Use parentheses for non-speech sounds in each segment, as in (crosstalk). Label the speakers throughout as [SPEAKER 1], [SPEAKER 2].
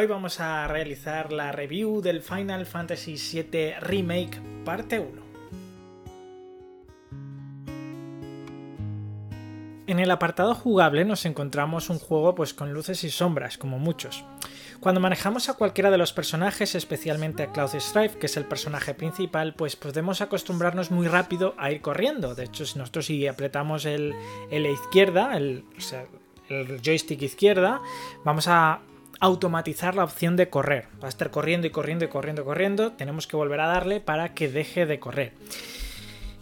[SPEAKER 1] Hoy vamos a realizar la review del Final Fantasy VII Remake parte 1. En el apartado jugable nos encontramos un juego pues con luces y sombras, como muchos. Cuando manejamos a cualquiera de los personajes, especialmente a Cloud Strife, que es el personaje principal, pues podemos acostumbrarnos muy rápido a ir corriendo. De hecho, si nosotros si apretamos el, el izquierda, el, el joystick izquierda, vamos a automatizar la opción de correr. Va a estar corriendo y corriendo y corriendo y corriendo. Tenemos que volver a darle para que deje de correr.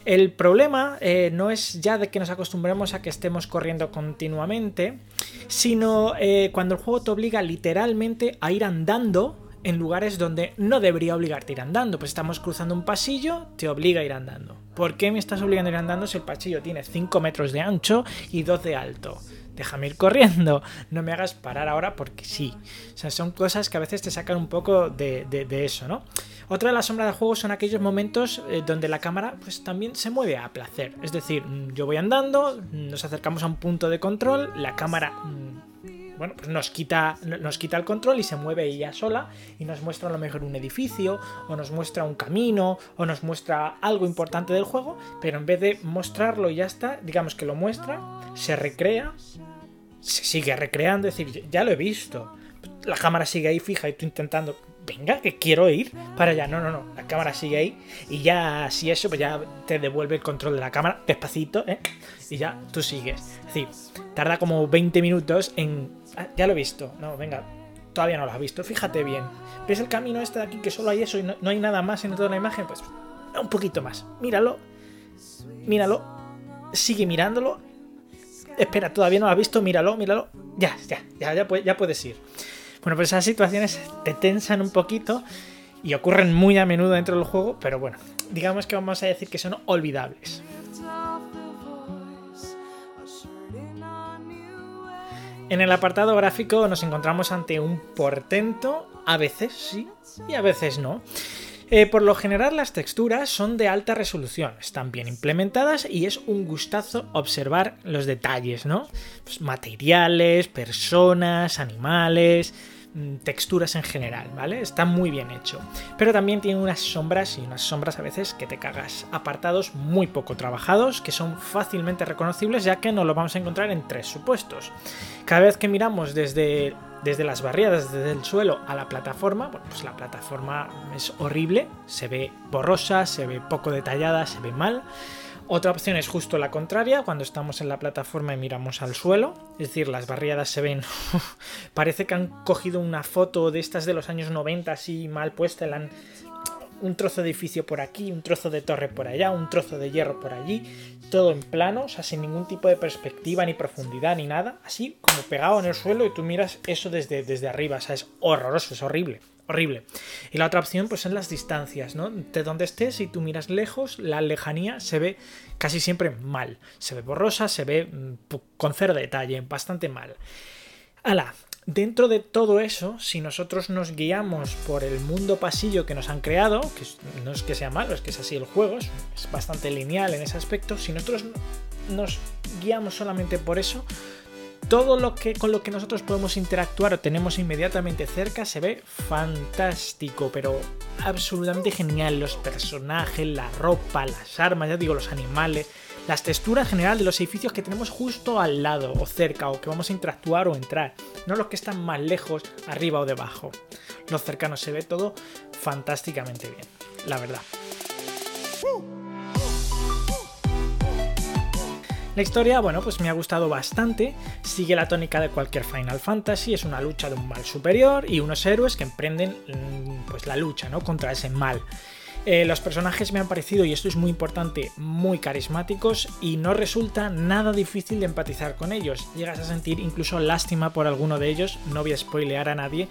[SPEAKER 1] El problema eh, no es ya de que nos acostumbremos a que estemos corriendo continuamente, sino eh, cuando el juego te obliga literalmente a ir andando en lugares donde no debería obligarte a ir andando. Pues estamos cruzando un pasillo, te obliga a ir andando. ¿Por qué me estás obligando a ir andando si el pasillo tiene 5 metros de ancho y 2 de alto? Déjame ir corriendo, no me hagas parar ahora porque sí. O sea, son cosas que a veces te sacan un poco de, eso, ¿no? Otra de las sombras del juego son aquellos momentos eh, donde la cámara pues también se mueve a placer. Es decir, mm, yo voy andando, nos acercamos a un punto de control, la cámara mm, bueno, pues nos quita, nos quita el control y se mueve ella sola y nos muestra a lo mejor un edificio, o nos muestra un camino, o nos muestra algo importante del juego, pero en vez de mostrarlo y ya está, digamos que lo muestra, se recrea se sigue recreando, es decir, ya lo he visto. La cámara sigue ahí fija y tú intentando, venga, que quiero ir para allá. No, no, no, la cámara sigue ahí y ya, si eso, pues ya te devuelve el control de la cámara despacito, ¿eh? Y ya tú sigues. Es decir, tarda como 20 minutos en. Ah, ya lo he visto, no, venga, todavía no lo has visto, fíjate bien. ¿Ves el camino este de aquí que solo hay eso y no, no hay nada más en toda la imagen? Pues un poquito más. Míralo, míralo, sigue mirándolo espera, todavía no lo has visto, míralo, míralo. Ya, ya, ya, ya, ya puedes ir. Bueno, pues esas situaciones te tensan un poquito y ocurren muy a menudo dentro del juego, pero bueno, digamos que vamos a decir que son olvidables. En el apartado gráfico nos encontramos ante un portento, a veces sí y a veces no. Eh, por lo general las texturas son de alta resolución, están bien implementadas y es un gustazo observar los detalles, ¿no? Pues materiales, personas, animales, mm, texturas en general, ¿vale? Está muy bien hecho. Pero también tiene unas sombras y unas sombras a veces que te cagas. Apartados muy poco trabajados que son fácilmente reconocibles ya que no lo vamos a encontrar en tres supuestos. Cada vez que miramos desde desde las barriadas, desde el suelo a la plataforma, bueno, pues la plataforma es horrible, se ve borrosa, se ve poco detallada, se ve mal. Otra opción es justo la contraria, cuando estamos en la plataforma y miramos al suelo, es decir, las barriadas se ven, (laughs) parece que han cogido una foto de estas de los años 90 así mal puesta, la han un trozo de edificio por aquí, un trozo de torre por allá, un trozo de hierro por allí, todo en plano, o sea, sin ningún tipo de perspectiva ni profundidad ni nada, así como pegado en el suelo y tú miras eso desde, desde arriba, o sea, es horroroso, es horrible, horrible. Y la otra opción pues son las distancias, ¿no? De donde estés y tú miras lejos, la lejanía se ve casi siempre mal, se ve borrosa, se ve mm, con cero detalle, bastante mal. Ala, Dentro de todo eso, si nosotros nos guiamos por el mundo pasillo que nos han creado, que no es que sea malo, es que es así el juego, es, bastante lineal en ese aspecto, si nosotros nos guiamos solamente por eso, todo lo que con lo que nosotros podemos interactuar o tenemos inmediatamente cerca se ve fantástico, pero absolutamente genial. Los personajes, la ropa, las armas, ya digo, los animales, las texturas general de los edificios que tenemos justo al lado o cerca o que vamos a interactuar o entrar, no los que están más lejos, arriba o debajo. Los cercanos se ve todo fantásticamente bien, la verdad. La historia, bueno, pues me ha gustado bastante, sigue la tónica de cualquier Final Fantasy, es una lucha de un mal superior y unos héroes que emprenden mm, pues la lucha, ¿no? contra ese mal. Eh, los personajes me han parecido, y esto es muy importante, muy carismáticos y no resulta nada difícil de empatizar con ellos. Llegas a sentir incluso lástima por alguno de ellos, no voy a spoilear a nadie,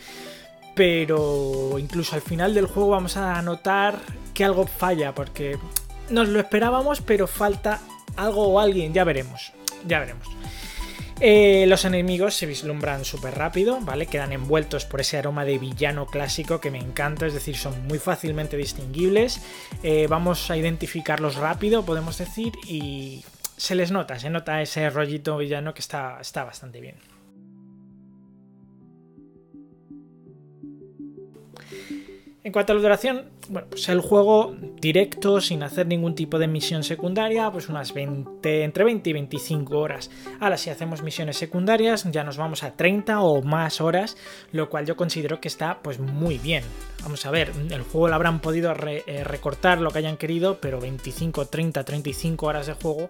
[SPEAKER 1] pero incluso al final del juego vamos a notar que algo falla, porque nos lo esperábamos, pero falta algo o alguien, ya veremos, ya veremos. Eh, los enemigos se vislumbran súper rápido, ¿vale? Quedan envueltos por ese aroma de villano clásico que me encanta, es decir, son muy fácilmente distinguibles. Eh, vamos a identificarlos rápido, podemos decir, y se les nota, se nota ese rollito villano que está, está bastante bien. En cuanto a la duración, bueno, pues el juego directo, sin hacer ningún tipo de misión secundaria, pues unas 20, entre 20 y 25 horas. Ahora, si hacemos misiones secundarias, ya nos vamos a 30 o más horas, lo cual yo considero que está pues muy bien. Vamos a ver, el juego lo habrán podido eh, recortar lo que hayan querido, pero 25, 30, 35 horas de juego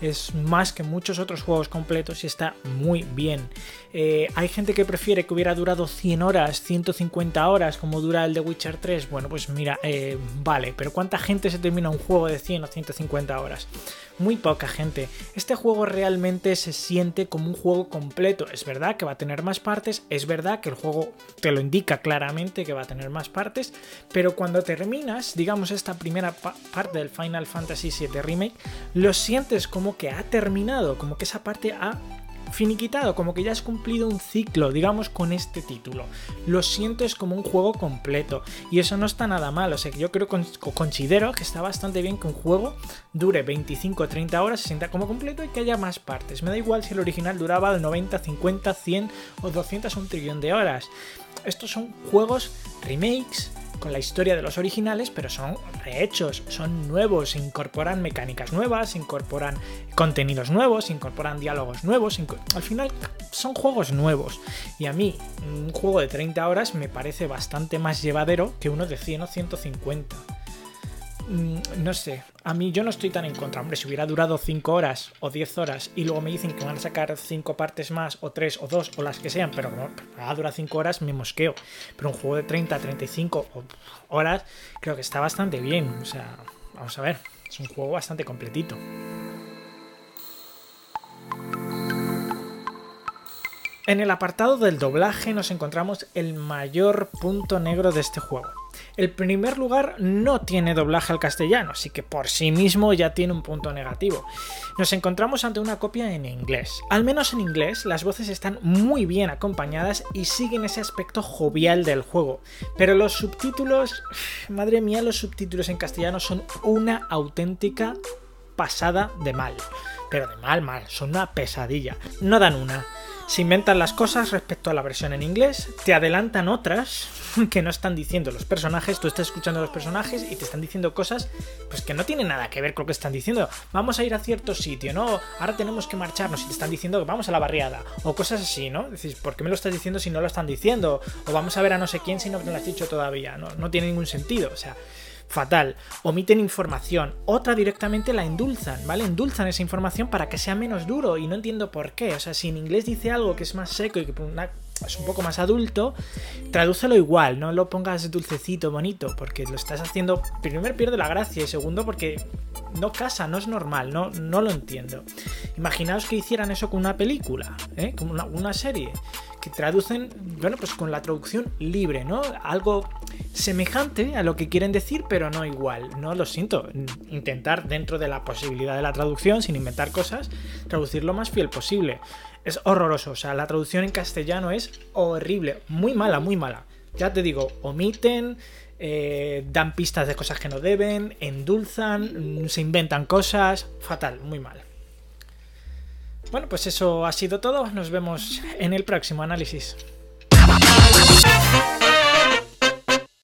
[SPEAKER 1] es más que muchos otros juegos completos y está muy bien. Eh, hay gente que prefiere que hubiera durado 100 horas, 150 horas, como dura el de Witcher 3. Bueno, pues mira, eh, vale, pero ¿cuánta gente se termina un juego de 100 o 150 horas? Muy poca gente. Este juego realmente se siente como un juego completo. Es verdad que va a tener más partes, es verdad que el juego te lo indica claramente que va a tener más partes, pero cuando terminas, digamos, esta primera parte del Final Fantasy VII Remake, lo sientes como que ha terminado, como que esa parte ha finiquitado, como que ya has cumplido un ciclo, digamos, con este título. Lo sientes como un juego completo y eso no está nada mal, o sea que yo creo considero que está bastante bien que un juego dure 25 30 horas, se sienta como completo y que haya más partes. Me da igual si el original duraba 90, 50, 100 o 200 o un trillón de horas. Estos son juegos remakes con la historia de los originales, pero son rehechos, son nuevos, incorporan mecánicas nuevas, incorporan contenidos nuevos, incorporan diálogos nuevos, al final son juegos nuevos. Y a mí, un juego de 30 horas me parece bastante más llevadero que uno de 100 o 150. Mm, no sé, a mí yo no estoy tan en contra. Hombre, si hubiera durado 5 horas o 10 horas y luego me dicen que van a sacar 5 partes más, o 3 o 2 o las que sean, pero no, a dura 5 horas me mosqueo. Pero un juego de 30, 35 horas creo que está bastante bien. O sea, vamos a ver, es un juego bastante completito. En el apartado del doblaje nos encontramos el mayor punto negro de este juego. El primer lugar no tiene doblaje al castellano, así que por sí mismo ya tiene un punto negativo. Nos encontramos ante una copia en inglés. Al menos en inglés las voces están muy bien acompañadas y siguen ese aspecto jovial del juego. Pero los subtítulos, madre mía, los subtítulos en castellano son una auténtica pasada de mal. Pero de mal, mal, son una pesadilla. No dan una. Se inventan las cosas respecto a la versión en inglés, te adelantan otras (laughs) que no están diciendo los personajes, tú estás escuchando a los personajes y te están diciendo cosas pues que no tienen nada que ver con lo que están diciendo. Vamos a ir a cierto sitio, ¿no? Ahora tenemos que marcharnos y te están diciendo que vamos a la barriada o cosas así, ¿no? Decís, ¿por qué me lo estás diciendo si no lo están diciendo? O vamos a ver a no sé quién si no lo has dicho todavía, no, no tiene ningún sentido, o sea fatal. Omiten información. Otra directamente la endulzan, ¿vale? Endulzan esa información para que sea menos duro y no entiendo por qué. O sea, si en inglés dice algo que es más seco y que es un poco más adulto, tradúcelo igual, no lo pongas dulcecito, bonito, porque lo estás haciendo, primero pierde la gracia y segundo porque no casa, no es normal, no, no lo entiendo. Imaginaos que hicieran eso con una película, ¿eh? con una, serie, que traducen, bueno, pues con la traducción libre, ¿no? Algo semejante a lo que quieren decir, pero no igual. No lo siento. Intentar dentro de la posibilidad de la traducción, sin inventar cosas, traducir lo más fiel posible. Es horroroso. O sea, la traducción en castellano es horrible. Muy mala, muy mala. Ya te digo, omiten, eh, dan pistas de cosas que no deben, endulzan, se inventan cosas. Fatal, muy mal. Bueno, pues eso ha sido todo. Nos vemos en el próximo análisis.